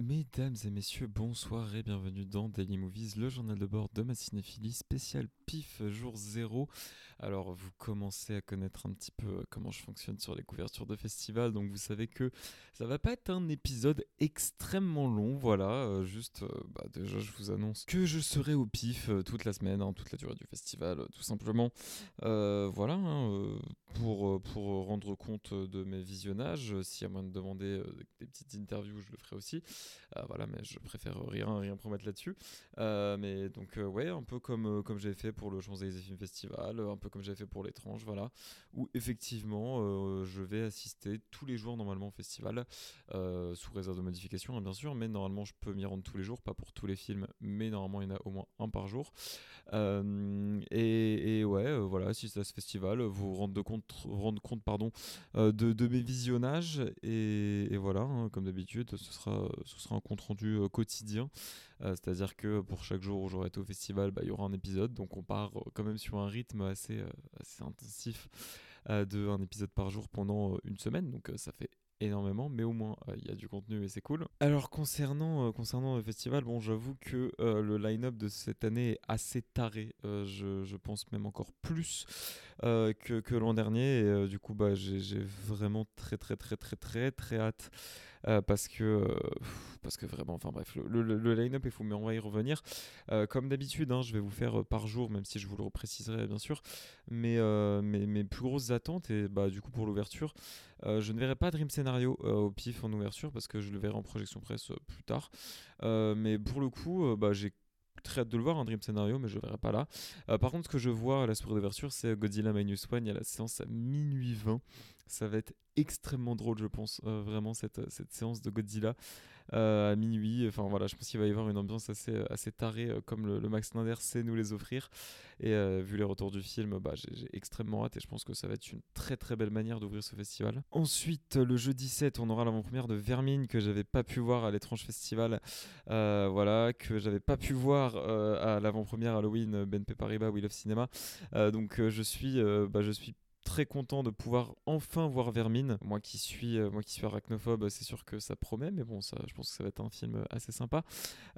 Mesdames et messieurs, bonsoir et bienvenue dans Daily Movies, le journal de bord de ma cinéphilie spécial PIF jour 0. Alors vous commencez à connaître un petit peu comment je fonctionne sur les couvertures de festivals, donc vous savez que ça va pas être un épisode extrêmement long, voilà, euh, juste euh, bah, déjà je vous annonce que je serai au PIF euh, toute la semaine, hein, toute la durée du festival, tout simplement. voilà, hein, pour, pour rendre compte de mes visionnages, s'il y a moyen de demander des petites interviews, je le ferai aussi. Euh, voilà, mais je préfère rien, rien promettre là-dessus. Euh, mais donc, euh, ouais, un peu comme, comme j'ai fait pour le Champs-Élysées Film Festival, un peu comme j'ai fait pour l'étrange, voilà, où effectivement, je vais assister tous les jours normalement au festival, sous réserve de modification, hein, bien sûr, mais normalement, je peux m'y rendre tous les jours, pas pour tous les films, mais normalement, il y en a au moins un par jour. Et, ouais, voilà, si c'est à ce festival, vous vous rendez compte, rendre compte pardon, de, de, mes visionnages, et, voilà, hein, comme d'habitude, ce sera, ce sera un compte rendu euh, quotidien. Euh, c'est-à-dire que pour chaque jour où j'aurai été au festival, bah, il y aura un épisode. Donc on part euh, quand même sur un rythme assez, assez intensif de un épisode par jour pendant une semaine. Donc ça fait énormément, mais au moins il y a du contenu et c'est cool. Alors concernant, concernant le festival, bon j'avoue que le line-up de cette année est assez taré, je, pense même encore plus que, que l'an dernier, et du coup bah, j'ai vraiment très très très très très très hâte euh, parce que euh, parce que vraiment, enfin bref, le, le, line-up, il faut, mais on va y revenir. Euh, comme d'habitude, hein, je vais vous faire par jour, même si je vous le repréciserai bien sûr, mais mes, mes, plus grosses attentes, et bah du coup pour l'ouverture, je ne verrai pas Dream Scenario au pif en ouverture parce que je le verrai en projection presse plus tard. mais pour le coup, bah, j'ai très hâte de le voir, un Dream Scenario, mais je ne verrai pas là. par contre, ce que je vois à la soirée d'ouverture, c'est Godzilla Minus One. Il y a la séance à minuit 20. Ça va être extrêmement drôle, je pense, euh, vraiment, cette, cette séance de Godzilla euh, à minuit. Enfin voilà, je pense qu'il va y avoir une ambiance assez, assez tarée, euh, comme le, Max Linder sait nous les offrir. Et vu les retours du film, bah, j'ai extrêmement hâte et je pense que ça va être une très très belle manière d'ouvrir ce festival. Ensuite, le jeudi 7, on aura l'avant-première de Vermine que j'avais pas pu voir à l'étrange festival. voilà, que j'avais pas pu voir à l'avant-première Halloween BNP Paribas Wheel of Cinema. donc je suis, bah, je suis très content de pouvoir enfin voir Vermine. Moi qui suis, euh, moi qui suis arachnophobe, c'est sûr que ça promet, mais bon, je pense que ça va être un film assez sympa.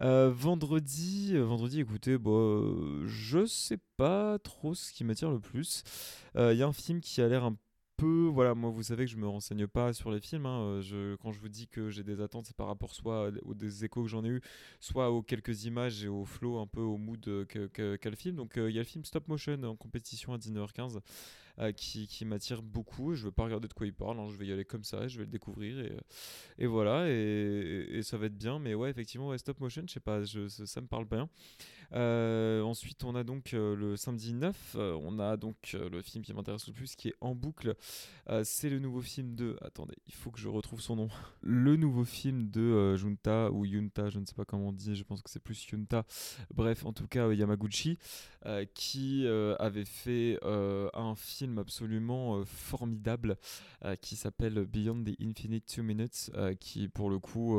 Euh, vendredi, euh, vendredi, écoutez, bon, je sais pas trop ce qui m'attire le plus. Il y a un film qui a l'air un peu, voilà, moi vous savez que je me renseigne pas sur les films. Hein. Quand je vous dis que j'ai des attentes, c'est par rapport soit aux des échos que j'en ai eu, soit aux quelques images et au flow, un peu au mood qu'a le film. Donc il y a le film Stop Motion en compétition à 19h15. Euh, qui, qui m'attire beaucoup. Je veux pas regarder de quoi il parle, hein. je vais y aller comme ça, je vais le découvrir et, euh, voilà, et, et, ça va être bien. Mais ouais, effectivement, stop motion, je sais pas, je, ça, me parle bien. Euh, ensuite, on a donc le samedi 9, on a donc le film qui m'intéresse le plus qui est en boucle. c'est le nouveau film de. Attendez, il faut que je retrouve son nom. Le nouveau film de Junta ou Yunta, je ne sais pas comment on dit, je pense que c'est plus Yunta. Bref, en tout cas, Yamaguchi, qui avait fait un film absolument euh, formidable euh, qui s'appelle Beyond the Infinite Two Minutes, euh, qui pour le coup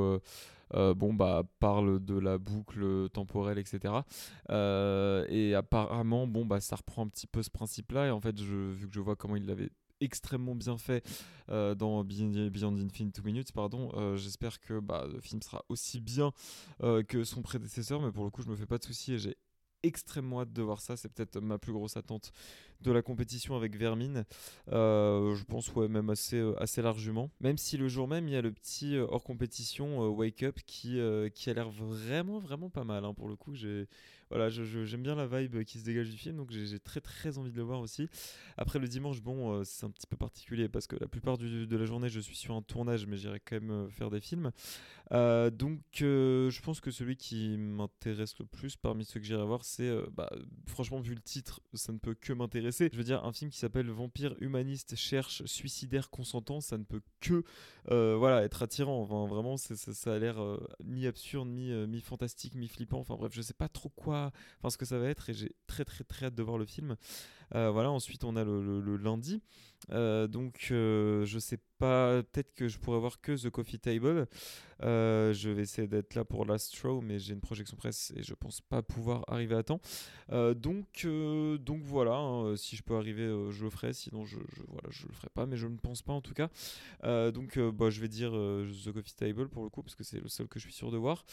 bon bah parle de la boucle temporelle etc et apparemment bon bah ça reprend un petit peu ce principe là et en fait je, vu que je vois comment il l'avait extrêmement bien fait dans Beyond, Infinite Two Minutes pardon j'espère que bah, le film sera aussi bien que son prédécesseur. Mais pour le coup je me fais pas de soucis et j'ai extrêmement hâte de voir ça. C'est peut-être ma plus grosse attente de la compétition avec Vermine. Euh, je pense ouais, même assez, euh, assez largement. Même si le jour même, il y a le petit euh, hors compétition Wake Up qui, qui a l'air vraiment, vraiment pas mal. Hein, pour le coup, j'ai voilà, j'aime bien la vibe qui se dégage du film, donc j'ai très très envie de le voir aussi. Après le dimanche, bon, c'est un petit peu particulier parce que la plupart de la journée, je suis sur un tournage, mais j'irai quand même faire des films. donc je pense que celui qui m'intéresse le plus parmi ceux que j'irai voir, c'est, bah, franchement, vu le titre, ça ne peut que m'intéresser. Je veux dire, un film qui s'appelle Vampire humaniste cherche suicidaire consentant, ça ne peut que euh, voilà, être attirant. Vraiment, ça, a l'air euh, mi-absurde, euh, mi-fantastique, mi-flippant. Enfin bref, je sais pas trop quoi, enfin ce que ça va être et j'ai très très très hâte de voir le film. Voilà, ensuite on a le, lundi. donc je sais pas, peut-être que je pourrais voir que The Coffee Table. je vais essayer d'être là pour Last mais j'ai une projection presse et je pense pas pouvoir arriver à temps. donc, donc voilà, hein, si je peux arriver, je le ferai. Sinon, je, je, voilà, je le ferai pas, mais je ne pense pas en tout cas. donc, bah, je vais dire The Coffee Table pour le coup, parce que c'est le seul que je suis sûr de voir.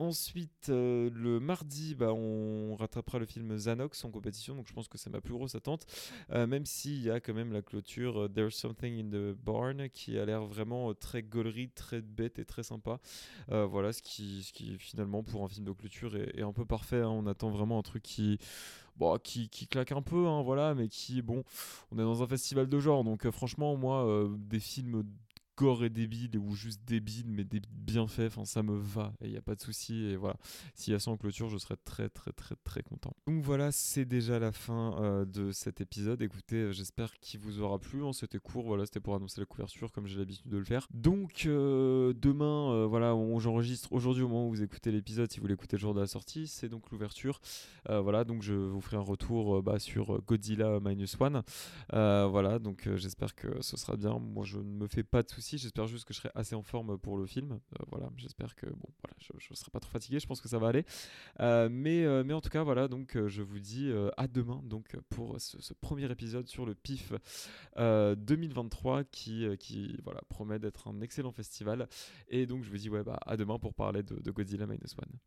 Ensuite, euh, le mardi, bah, on rattrapera le film Xanox en compétition, donc je pense que c'est ma plus grosse attente. Euh, même s'il y a quand même la clôture euh, There's Something in the Barn qui a l'air vraiment très gaulerie, très bête et très sympa. voilà, ce qui, ce qui finalement pour un film de clôture est, un peu parfait. Hein. On attend vraiment un truc qui. Bon, qui, qui, claque un peu, hein, voilà, mais qui, bon, on est dans un festival de genre, donc franchement, moi, des films gore et débile ou juste débile mais bien fait enfin ça me va et il n'y a pas de souci et voilà. S'il y a ça en clôture je serais très très très très content. Donc voilà c'est déjà la fin euh, de cet épisode. Écoutez euh, j'espère qu'il vous aura plu hein, c'était court voilà c'était pour annoncer la couverture comme j'ai l'habitude de le faire. Donc euh, demain voilà j'enregistre aujourd'hui au moment où vous écoutez l'épisode si vous l'écoutez le jour de la sortie c'est donc l'ouverture. Voilà donc je vous ferai un retour bah, sur Godzilla Minus One. Voilà donc j'espère que ce sera bien. Moi je ne me fais pas de soucis J'espère juste que je serai assez en forme pour le film. Euh, voilà, j'espère que bon, voilà, je ne serai pas trop fatigué. Je pense que ça va aller. Euh, mais, euh, mais en tout cas, voilà. Donc, je vous dis à demain. Donc, pour ce, premier épisode sur le PIF 2023 qui, qui promet d'être un excellent festival. Et donc, je vous dis ouais, bah, à demain pour parler de, de Godzilla Minus One.